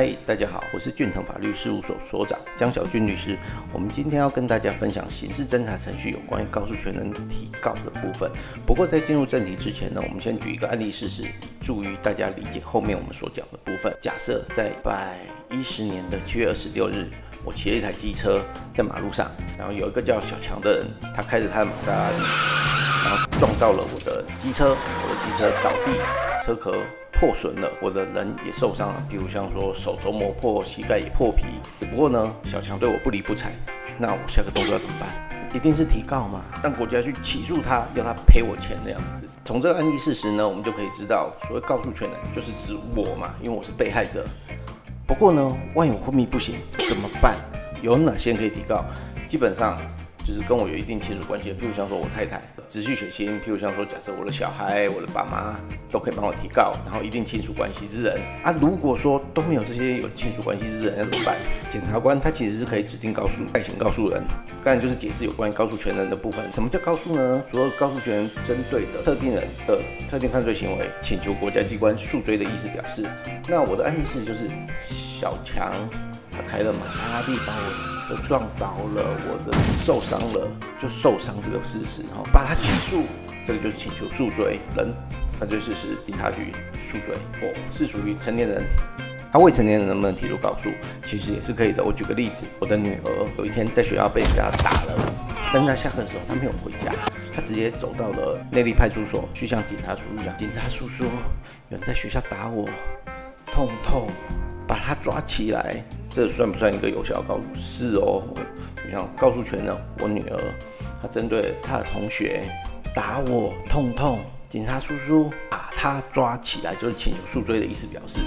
嗨，大家好，我是俊腾法律事务所所长江小俊律师。我们今天要跟大家分享刑事侦查程序有关于告诉权人提告的部分。不过在进入正题之前呢，我们先举一个案例事实，以助于大家理解后面我们所讲的部分。假设在一百一十年的七月二十六日，我骑了一台机车在马路上，然后有一个叫小强的人，他开着他的玛莎拉蒂，然后撞到了我的机车，我的机车倒地，车壳。破损了，我的人也受伤了，比如像说手肘磨破，膝盖也破皮。不过呢，小强对我不理不睬，那我下个动作要怎么办？一定是提告嘛，让国家去起诉他，要他赔我钱的样子。从这个案例事实呢，我们就可以知道，所谓告诉权人就是指我嘛，因为我是被害者。不过呢，万一我昏迷不醒怎么办？有哪些可以提告？基本上。就是跟我有一定亲属关系的，譬如像说我太太直系血亲，譬如像说假设我的小孩、我的爸妈都可以帮我提告，然后一定亲属关系之人啊，如果说都没有这些有亲属关系之人，那怎么办？检察官他其实是可以指定告诉代行告诉人，刚才就是解释有关于告诉权人的部分。什么叫告诉呢？除了告诉权人针对的特定人的特定犯罪行为，请求国家机关诉追的意思表示。那我的案例是就是小强。开了玛莎拉蒂把我车撞倒了，我的受伤了，就受伤这个事实，然后把他起诉，这个就是请求诉罪人犯罪事实，警察局诉罪。我是属于成年人，他未成年人能不能提出告诉？其实也是可以的。我举个例子，我的女儿有一天在学校被人家打了，但是她下课的时候她没有回家，她直接走到了内力派出所去向警察叔叔讲，警察叔叔有人在学校打我，痛痛。把他抓起来，这算不算一个有效的告诉？是哦，你像告诉权呢，我女儿她针对她的同学打我，痛痛，警察叔叔把他抓起来，就是请求诉追的意思表示，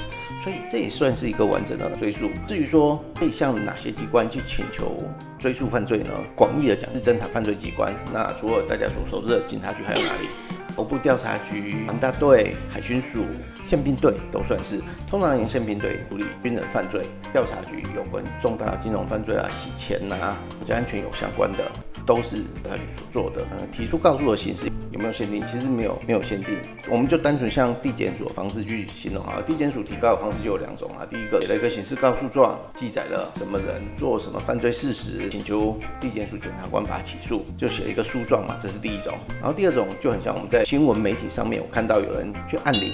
所以这也算是一个完整的追诉。至于说可以向哪些机关去请求追诉犯罪呢？广义的讲是侦查犯罪机关，那除了大家所熟知的警察局，还有哪里？国部调查局、防大队、海军署、宪兵队都算是。通常以宪兵队处理军人犯罪，调查局有关重大金融犯罪啊、洗钱呐、国家安全有相关的。都是他局所做的。嗯，提出告诉的形式有没有限定？其实没有，没有限定。我们就单纯像地检署的方式去形容啊。地检署提告的方式就有两种啊。第一个写了一个刑事告诉状，记载了什么人做什么犯罪事实，请求地检署检察官把他起诉，就写一个诉状嘛，这是第一种。然后第二种就很像我们在新闻媒体上面，我看到有人去按铃。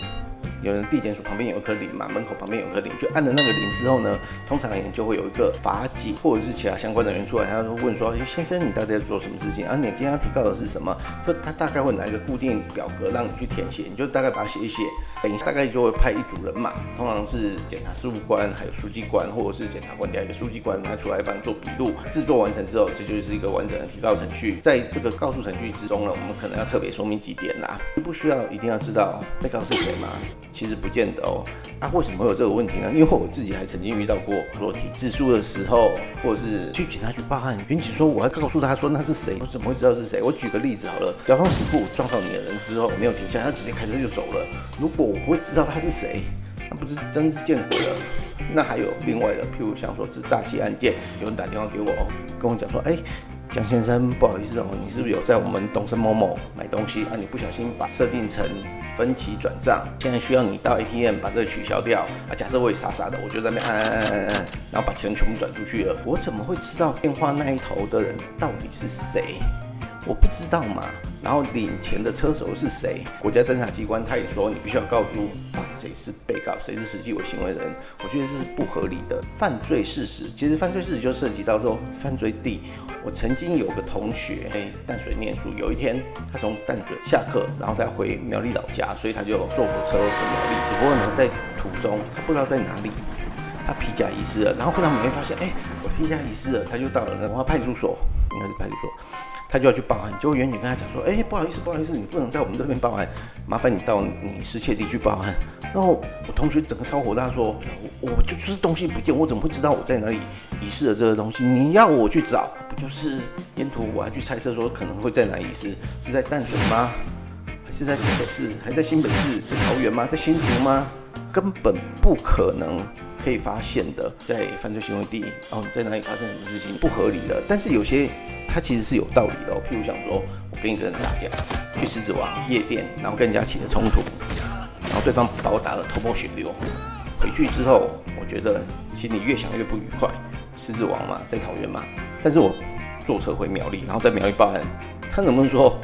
有人地检署旁边有一颗铃嘛，门口旁边有一颗铃，就按了那个铃之后呢，通常而言就会有一个法警或者是其他相关人员出来，他说问说，先生你到底在做什么事情啊？你今天要提告的是什么？就他大概会拿一个固定表格让你去填写，你就大概把它写一写，等一下大概就会派一组人马，通常是检察事务官，还有书记官，或者是检察官加一个书记官，他出来帮做笔录。制作完成之后，这就是一个完整的提告程序。在这个告诉程序之中呢，我们可能要特别说明几点啦，不需要一定要知道被告是谁嘛。其实不见得哦，啊，为什么会有这个问题呢？因为我自己还曾经遇到过，说提自诉的时候，或者是去警察局报案，民警说我要告诉他说那是谁，我怎么会知道是谁？我举个例子好了，交通事故撞到你的人之后没有停下，他直接开车就走了。如果我不会知道他是谁，那不是真是见鬼了。那还有另外的，譬如像说自诈欺案件，有人打电话给我，跟我讲说，哎。蒋先生，不好意思哦，你是不是有在我们东森某某买东西啊？你不小心把设定成分期转账，现在需要你到 ATM 把这个取消掉啊。假设我也傻傻的，我就在那边按按按按按，然后把钱全部转出去了，我怎么会知道电话那一头的人到底是谁？我不知道嘛。然后领钱的车手是谁？国家侦查机关他也说你必须要告诉啊谁是被告，谁是实际为行为人。我觉得这是不合理的犯罪事实。其实犯罪事实就涉及到说犯罪地。我曾经有个同学在淡水念书，有一天他从淡水下课，然后再回苗栗老家，所以他就坐火车回苗栗。只不过呢，在途中他不知道在哪里，他皮夹遗失了。然后后来某天发现，哎，我皮夹遗失了，他就到了文化派出所，应该是派出所。他就要去报案，结果远警跟他讲说：“哎，不好意思，不好意思，你不能在我们这边报案，麻烦你到你失窃地去报案。”然后我同学整个超火大说：“我就是东西不见，我怎么会知道我在哪里遗失了这个东西？你要我去找，不就是沿途我还去猜测说可能会在哪遗失？是在淡水吗？还是在台北市？还在新北市？在桃园吗？在新竹吗？根本不可能。”可以发现的，在犯罪行为地哦，在哪里发生什么事情不合理的，但是有些它其实是有道理的。譬如想说，我跟一个人打架，去狮子王夜店，然后跟人家起了冲突，然后对方把我打得头破血流，回去之后，我觉得心里越想越不愉快。狮子王嘛，在桃园嘛，但是我坐车回苗栗，然后在苗栗报案，他能不能说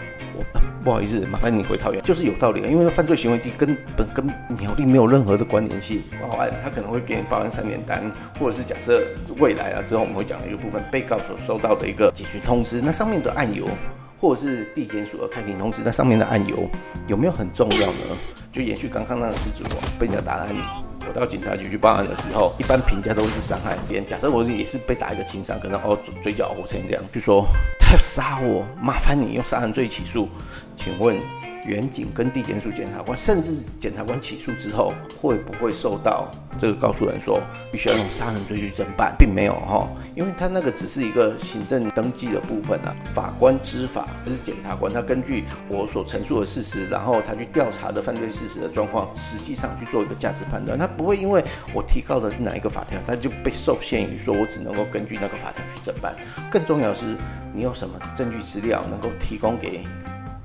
不好意思，麻烦你回桃园，就是有道理啊，因为犯罪行为地根本跟苗栗没有任何的关联性。报案他可能会给你报案三联单，或者是假设未来啊之后我们会讲的一个部分，被告所收到的一个解决通知，那上面的案由，或者是地检署的开庭通知，那上面的案由有没有很重要呢？就延续刚刚那个狮子王被人家打案。我到警察局去报案的时候，一般评价都是伤害别人。假设我也是被打一个轻伤，可能哦嘴角凹成这样，据说要杀我，麻烦你用杀人罪起诉，请问？远景跟地检署检察官，甚至检察官起诉之后，会不会受到这个告诉人说必须要用杀人罪去侦办，并没有哈，因为他那个只是一个行政登记的部分啊。法官知法，就是检察官，他根据我所陈述的事实，然后他去调查的犯罪事实的状况，实际上去做一个价值判断。他不会因为我提告的是哪一个法条，他就被受限于说我只能够根据那个法条去侦办。更重要的是，你有什么证据资料能够提供给？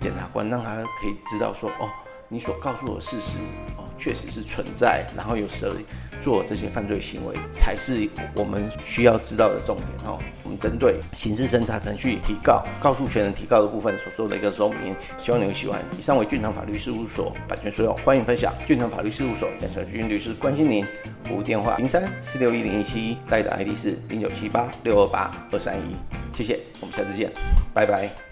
检察官让他可以知道说，哦，你所告诉我的事实，哦，确实是存在，然后有谁做这些犯罪行为，才是我们需要知道的重点哦。我们针对刑事侦查程序提告、告诉权人提告的部分所做的一个说明，希望你会喜欢。以上为俊堂法律事务所版权所有，欢迎分享。俊堂法律事务所蒋小军律师关心您，服务电话零三四六一零一七一，代的 ID 是零九七八六二八二三一。谢谢，我们下次见，拜拜。